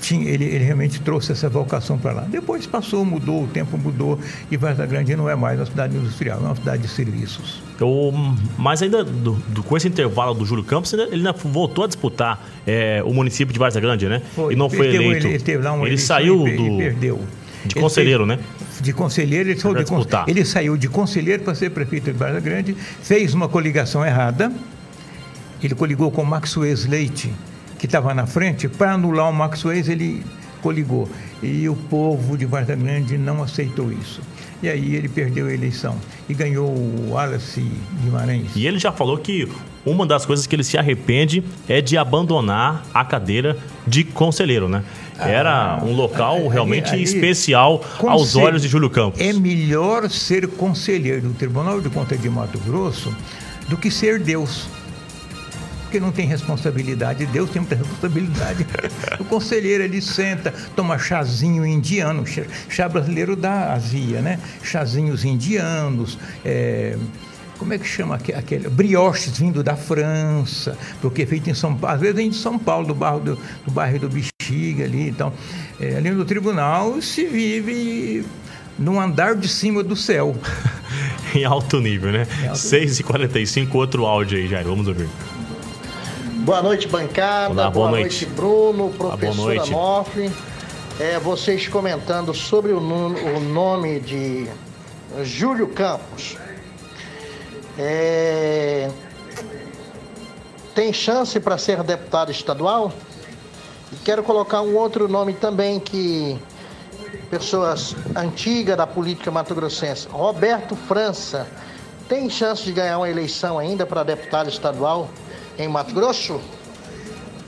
tinha, ele, ele realmente trouxe essa vocação para lá. Depois passou, mudou, o tempo mudou e Varza Grande não é mais uma cidade industrial, é uma cidade de serviços. Eu, mas ainda do, do, com esse intervalo do Júlio Campos, ele ainda voltou a disputar é, o município de Varza Grande, né? Foi, e não foi eleito. Ele, ele, lá ele saiu e, do. perdeu. De conselheiro, né? De conselheiro, ele, saiu de, ele saiu de conselheiro para ser prefeito de Varza Grande, fez uma coligação errada. Ele coligou com Max Wes Leite, que estava na frente, para anular o Max Waze, ele coligou. E o povo de Varda Grande não aceitou isso. E aí ele perdeu a eleição e ganhou o Wallace Guimarães. E ele já falou que uma das coisas que ele se arrepende é de abandonar a cadeira de conselheiro, né? Era ah, um local realmente aí, aí, especial aos olhos de Júlio Campos. É melhor ser conselheiro do Tribunal de Contas de Mato Grosso do que ser Deus porque não tem responsabilidade. Deus tem muita responsabilidade. o conselheiro ele senta, toma chazinho indiano, chá brasileiro da Ásia, né? Chazinhos indianos, é, como é que chama aquele? Brioches vindo da França, porque é feito em São Paulo, às vezes vem de São Paulo, do bairro do, do bairro do Bexiga ali. Então, é, ali no tribunal se vive no andar de cima do céu. em alto nível, né? 6h45, outro áudio aí, Jair, vamos ouvir. Boa noite, bancada. Olá, boa, boa noite. noite. Bruno, professora Nofre. É, vocês comentando sobre o, o, nome de Júlio Campos. É, tem chance para ser deputado estadual? E quero colocar um outro nome também que pessoas antigas da política mato-grossense. Roberto França. Tem chance de ganhar uma eleição ainda para deputado estadual? Em Mato Grosso?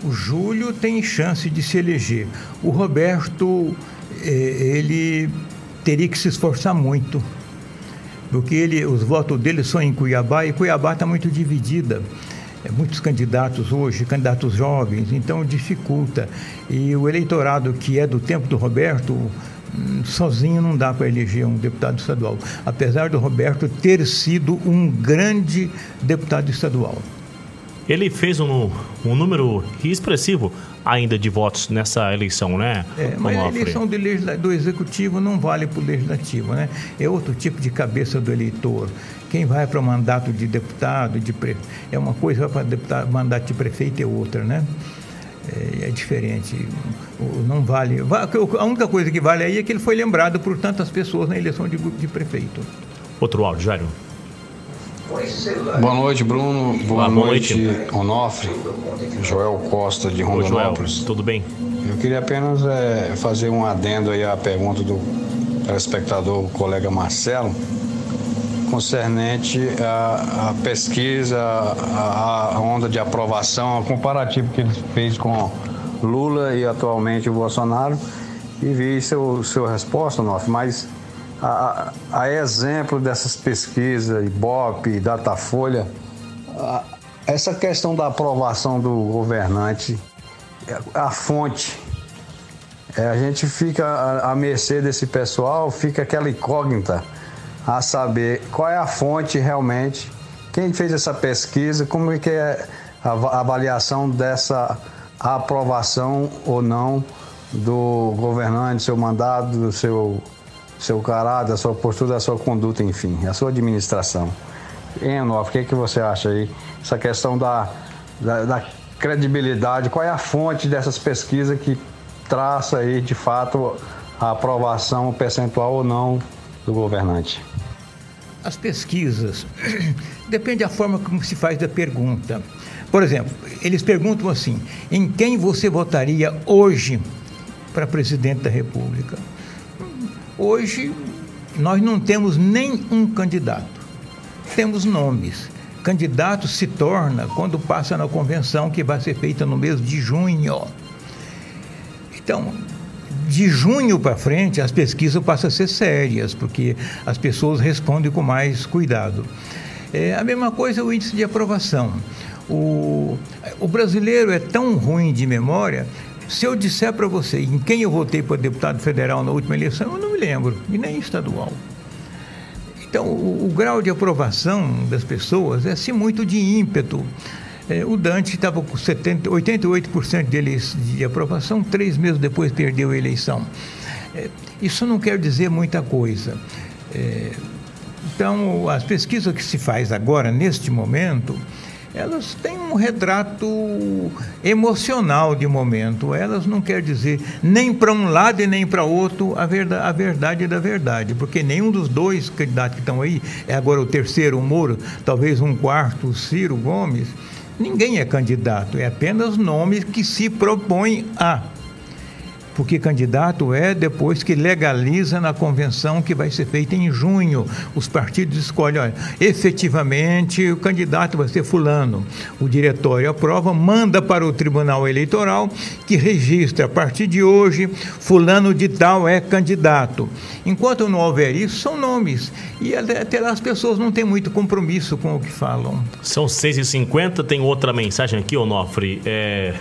O Júlio tem chance de se eleger. O Roberto, eh, ele teria que se esforçar muito, porque ele, os votos dele são em Cuiabá e Cuiabá está muito dividida. É, muitos candidatos hoje, candidatos jovens, então dificulta. E o eleitorado que é do tempo do Roberto, hum, sozinho não dá para eleger um deputado estadual, apesar do Roberto ter sido um grande deputado estadual. Ele fez um, um número expressivo ainda de votos nessa eleição, né? É, mas a eleição do, do executivo não vale para o legislativo, né? É outro tipo de cabeça do eleitor. Quem vai para o mandato de deputado, de pre... é uma coisa, vai para mandato de prefeito é outra, né? É, é, diferente. Não vale. A única coisa que vale aí é que ele foi lembrado por tantas pessoas na eleição de, de prefeito. Outro áudio, Jairo. Boa noite, Bruno. Boa, Boa noite, noite, Onofre. Joel Costa de Rondonópolis. Joel, tudo bem? Eu queria apenas é, fazer um adendo aí à pergunta do telespectador, o colega Marcelo, concernente à, pesquisa, à, onda de aprovação, ao comparativo que ele fez com Lula e atualmente o Bolsonaro. E vi seu, sua resposta, Onofre, mas a, a exemplo dessas pesquisas, Ibope, Datafolha, a, essa questão da aprovação do governante, a fonte, é, a gente fica à mercê desse pessoal, fica aquela incógnita a saber qual é a fonte realmente, quem fez essa pesquisa, como é que é a avaliação dessa aprovação ou não do governante, seu mandato, do seu seu caráter, a sua postura, a sua conduta, enfim, a sua administração. Em o que, é que você acha aí? Essa questão da, da, da credibilidade, qual é a fonte dessas pesquisas que traça aí, de fato, a aprovação percentual ou não do governante? As pesquisas, depende da forma como se faz da pergunta. Por exemplo, eles perguntam assim: em quem você votaria hoje para presidente da República? Hoje, nós não temos nem um candidato, temos nomes. Candidato se torna quando passa na convenção que vai ser feita no mês de junho. Então, de junho para frente, as pesquisas passam a ser sérias, porque as pessoas respondem com mais cuidado. É, a mesma coisa o índice de aprovação. O, o brasileiro é tão ruim de memória se eu disser para você em quem eu votei para deputado federal na última eleição, eu não me lembro, e nem estadual. Então, o, o grau de aprovação das pessoas é assim muito de ímpeto. É, o Dante estava com 70, 88% deles de aprovação, três meses depois perdeu a eleição. É, isso não quer dizer muita coisa. É, então, as pesquisas que se faz agora, neste momento, elas têm um retrato emocional de momento. Elas não quer dizer nem para um lado e nem para outro a verdade, a verdade da verdade, porque nenhum dos dois candidatos que estão aí, é agora o terceiro, o Moro, talvez um quarto, o Ciro Gomes, ninguém é candidato, é apenas nomes que se propõem a porque candidato é depois que legaliza na convenção que vai ser feita em junho. Os partidos escolhem, olha, efetivamente o candidato vai ser fulano. O diretório aprova, manda para o Tribunal Eleitoral que registra a partir de hoje fulano de tal é candidato. Enquanto não houver isso, são nomes. E até as pessoas não têm muito compromisso com o que falam. São 6h50, tem outra mensagem aqui, Onofre. É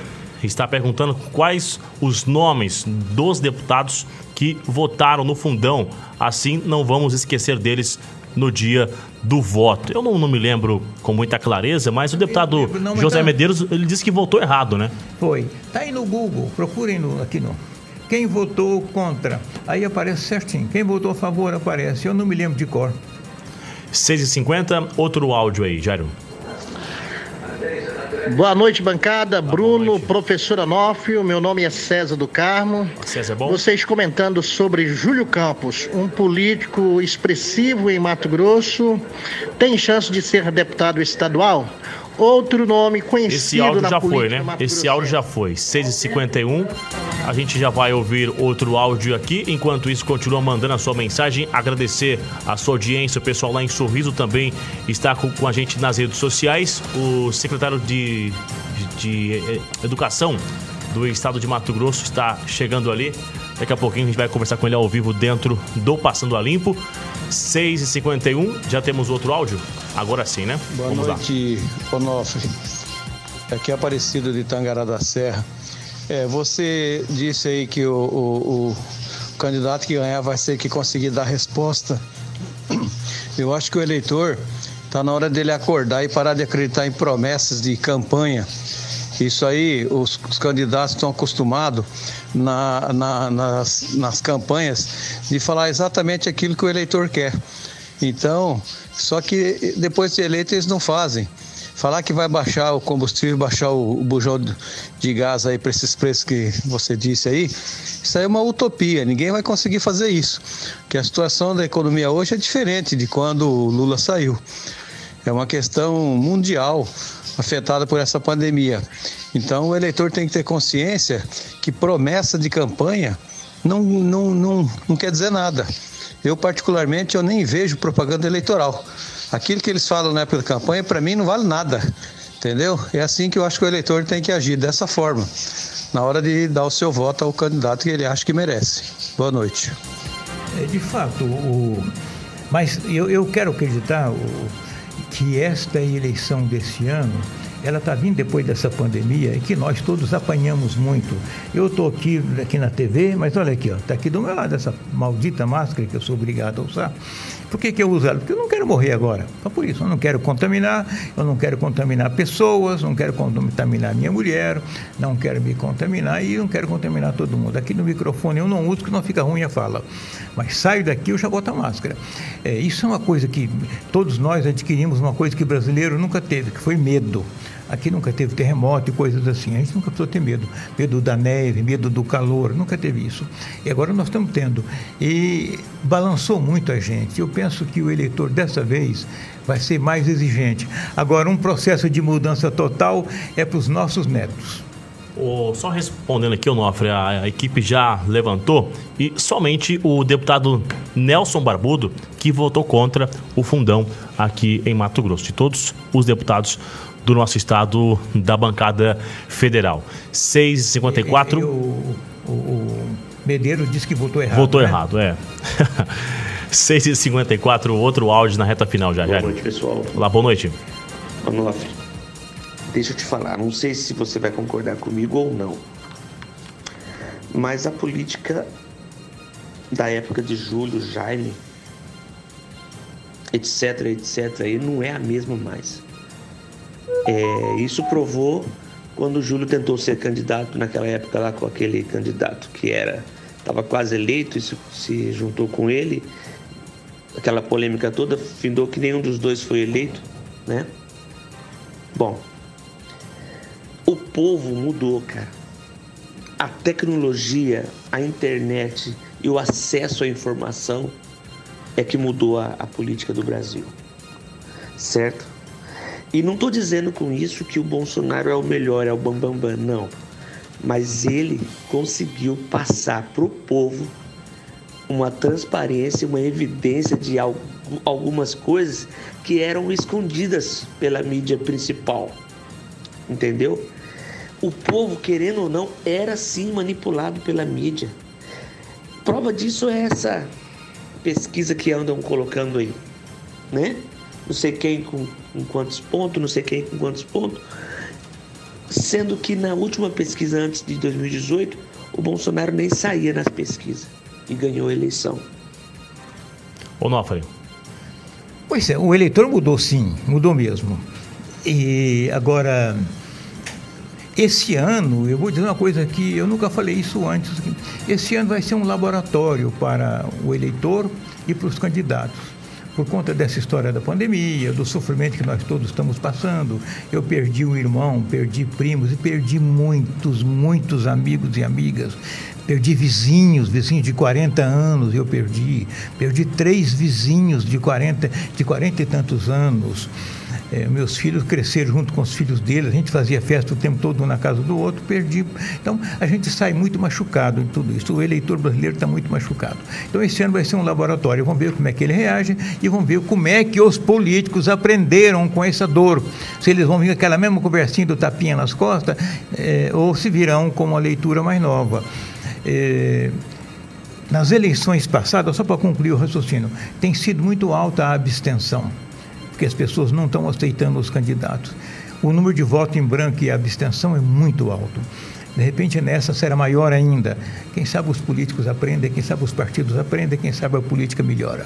está perguntando quais os nomes dos deputados que votaram no fundão. Assim, não vamos esquecer deles no dia do voto. Eu não, não me lembro com muita clareza, mas o deputado não, José tá... Medeiros ele disse que votou errado, né? Foi. Tá aí no Google, procurem no, aqui no. Quem votou contra? Aí aparece certinho. Quem votou a favor aparece. Eu não me lembro de cor. 6h50, outro áudio aí, Jairo. Boa noite, bancada. Bruno, noite. professor Anófio, meu nome é César do Carmo. César é bom? Vocês comentando sobre Júlio Campos, um político expressivo em Mato Grosso, tem chance de ser deputado estadual? Outro nome conhecido Esse áudio já foi, né? Esse áudio já foi. 6h51. A gente já vai ouvir outro áudio aqui. Enquanto isso, continua mandando a sua mensagem. Agradecer a sua audiência. O pessoal lá em Sorriso também está com, com a gente nas redes sociais. O secretário de, de, de eh, Educação do estado de Mato Grosso está chegando ali. Daqui a pouquinho a gente vai conversar com ele ao vivo dentro do Passando a Limpo. 6h51, já temos outro áudio? Agora sim, né? Boa Vamos noite, lá. Onofre. Aqui é Aparecido de Tangará da Serra. É, você disse aí que o, o, o, candidato que ganhar vai ser que conseguir dar resposta. Eu acho que o eleitor está na hora dele acordar e parar de acreditar em promessas de campanha. Isso aí, os, os candidatos estão acostumados na, na, nas, nas campanhas de falar exatamente aquilo que o eleitor quer. Então, só que depois de eleito eles não fazem. Falar que vai baixar o combustível, baixar o, o bujão de gás aí para esses preços que você disse aí, isso aí é uma utopia. Ninguém vai conseguir fazer isso. Porque a situação da economia hoje é diferente de quando o Lula saiu. É uma questão mundial afetada por essa pandemia. Então o eleitor tem que ter consciência que promessa de campanha não, não, não, não quer dizer nada. Eu, particularmente, eu nem vejo propaganda eleitoral. Aquilo que eles falam na época da campanha, para mim, não vale nada. Entendeu? É assim que eu acho que o eleitor tem que agir, dessa forma, na hora de dar o seu voto ao candidato que ele acha que merece. Boa noite. É, de fato, o... mas eu, eu quero acreditar o... que esta eleição desse ano ela está vindo depois dessa pandemia e que nós todos apanhamos muito. Eu estou aqui, aqui na TV, mas olha aqui, está aqui do meu lado essa maldita máscara que eu sou obrigado a usar. Por que, que eu uso ela? Porque eu não quero morrer agora. Só por isso. Eu não quero contaminar, eu não quero contaminar pessoas, não quero contaminar minha mulher, não quero me contaminar e não quero contaminar todo mundo. Aqui no microfone eu não uso, porque não fica ruim a fala. Mas saio daqui, eu já boto a máscara. É, isso é uma coisa que todos nós adquirimos, uma coisa que o brasileiro nunca teve, que foi medo. Aqui nunca teve terremoto e coisas assim. A gente nunca precisou ter medo. Medo da neve, medo do calor, nunca teve isso. E agora nós estamos tendo. E balançou muito a gente. Eu penso que o eleitor dessa vez vai ser mais exigente. Agora, um processo de mudança total é para os nossos netos. Oh, só respondendo aqui, Onofre, a, a equipe já levantou e somente o deputado Nelson Barbudo que votou contra o fundão aqui em Mato Grosso. De todos os deputados do nosso estado da bancada federal. 6h54. O, o, o Medeiros disse que votou errado. Votou né? errado, é. 6h54, outro áudio na reta final já. Boa noite, pessoal. Olá, boa noite. Onofre, deixa eu te falar, não sei se você vai concordar comigo ou não, mas a política da época de Júlio, Jaime, etc, etc, aí não é a mesma mais. É, isso provou quando o Júlio tentou ser candidato naquela época lá com aquele candidato que era estava quase eleito e se, se juntou com ele. Aquela polêmica toda findou que nenhum dos dois foi eleito, né? Bom, o povo mudou, cara. A tecnologia, a internet e o acesso à informação é que mudou a, a política do Brasil, certo? E não estou dizendo com isso que o Bolsonaro é o melhor, é o bambambam, bam, bam, não. Mas ele conseguiu passar para o povo uma transparência, uma evidência de algumas coisas que eram escondidas pela mídia principal. Entendeu? O povo, querendo ou não, era sim manipulado pela mídia. Prova disso é essa pesquisa que andam colocando aí, né? não sei quem com, com quantos pontos, não sei quem com quantos pontos. Sendo que na última pesquisa antes de 2018, o Bolsonaro nem saía nas pesquisas e ganhou a eleição. Onofre. Pois é, o eleitor mudou sim, mudou mesmo. E agora, esse ano, eu vou dizer uma coisa que eu nunca falei isso antes. Esse ano vai ser um laboratório para o eleitor e para os candidatos por conta dessa história da pandemia, do sofrimento que nós todos estamos passando. Eu perdi um irmão, perdi primos e perdi muitos, muitos amigos e amigas. Perdi vizinhos, vizinhos de 40 anos, eu perdi. Perdi três vizinhos de 40, de 40 e tantos anos. É, meus filhos cresceram junto com os filhos deles, a gente fazia festa o tempo todo um na casa do outro, perdi. Então, a gente sai muito machucado em tudo isso. O eleitor brasileiro está muito machucado. Então, esse ano vai ser um laboratório. Vamos ver como é que ele reage e vamos ver como é que os políticos aprenderam com essa dor. Se eles vão vir aquela mesma conversinha do tapinha nas costas é, ou se virão com uma leitura mais nova. É, nas eleições passadas, só para concluir o raciocínio, tem sido muito alta a abstenção porque as pessoas não estão aceitando os candidatos. O número de voto em branco e abstenção é muito alto. De repente nessa será maior ainda. Quem sabe os políticos aprendem, quem sabe os partidos aprendem, quem sabe a política melhora.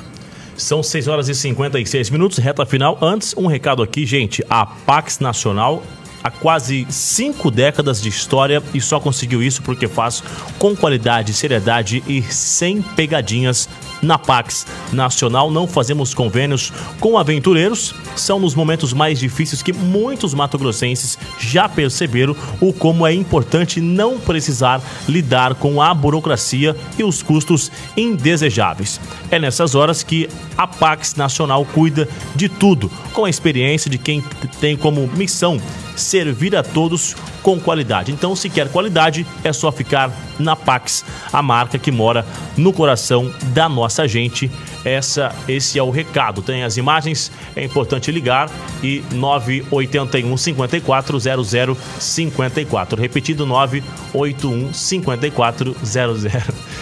São 6 horas e 56 minutos, reta final. Antes, um recado aqui, gente. A Pax Nacional há quase cinco décadas de história e só conseguiu isso porque faz com qualidade, seriedade e sem pegadinhas na Pax Nacional. Não fazemos convênios com aventureiros. São nos momentos mais difíceis que muitos matogrossenses já perceberam o como é importante não precisar lidar com a burocracia e os custos indesejáveis. É nessas horas que a Pax Nacional cuida de tudo, com a experiência de quem tem como missão servir a todos com qualidade. Então, se quer qualidade, é só ficar na Pax, a marca que mora no coração da nossa gente. Essa, esse é o recado. Tem as imagens, é importante ligar e 981 54 00 54. Repetido 981 54 00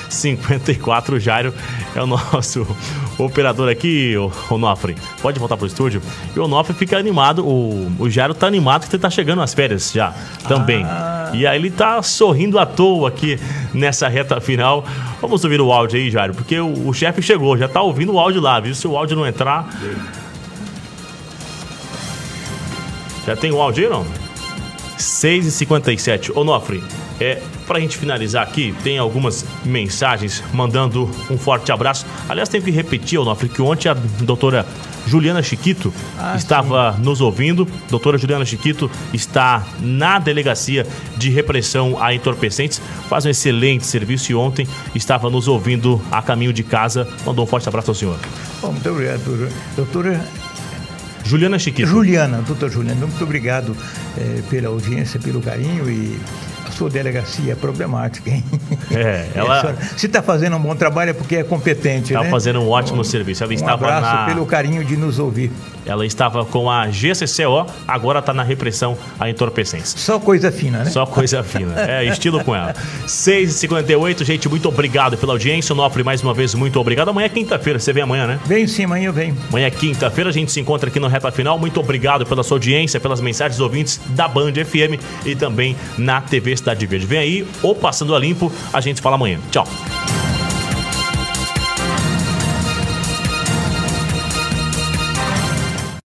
54. Jairo é o nosso operador aqui, Onofre. Pode voltar pro estúdio. E o Onofre fica animado, o, o Jairo tá animado que tá chegando às férias já também. Ah. E aí ele tá sorrindo à toa aqui nessa reta final. Vamos ouvir o áudio aí, Jairo, porque o, o chefe chegou, já tá ouvindo o áudio lá, viu? Se o áudio não entrar. Já tem o áudio aí, não? 6h57. Onofre, é, para a gente finalizar aqui, tem algumas mensagens mandando um forte abraço. Aliás, tem que repetir, Onofre, que ontem a doutora Juliana Chiquito ah, estava sim. nos ouvindo. Doutora Juliana Chiquito está na delegacia de repressão a entorpecentes, faz um excelente serviço e ontem estava nos ouvindo a caminho de casa. Mandou um forte abraço ao senhor. Bom, muito obrigado, doutora. doutora Juliana Chiquito. Juliana, doutora Juliana, muito obrigado é, pela audiência, pelo carinho e sua delegacia é problemática, hein? É, ela. Se está fazendo um bom trabalho é porque é competente. Está né? fazendo um ótimo um, serviço. Ela um estava abraço na... pelo carinho de nos ouvir. Ela estava com a GCCO, agora está na repressão a entorpecentes. Só coisa fina, né? Só coisa fina. É, estilo com ela. 6h58, gente, muito obrigado pela audiência. Nofre, mais uma vez, muito obrigado. Amanhã é quinta-feira, você vem amanhã, né? Vem sim, amanhã eu venho. Amanhã é quinta-feira, a gente se encontra aqui no Reta Final. Muito obrigado pela sua audiência, pelas mensagens ouvintes da Band FM e também na TV Cidade Verde. Vem aí, ou Passando a Limpo, a gente fala amanhã. Tchau.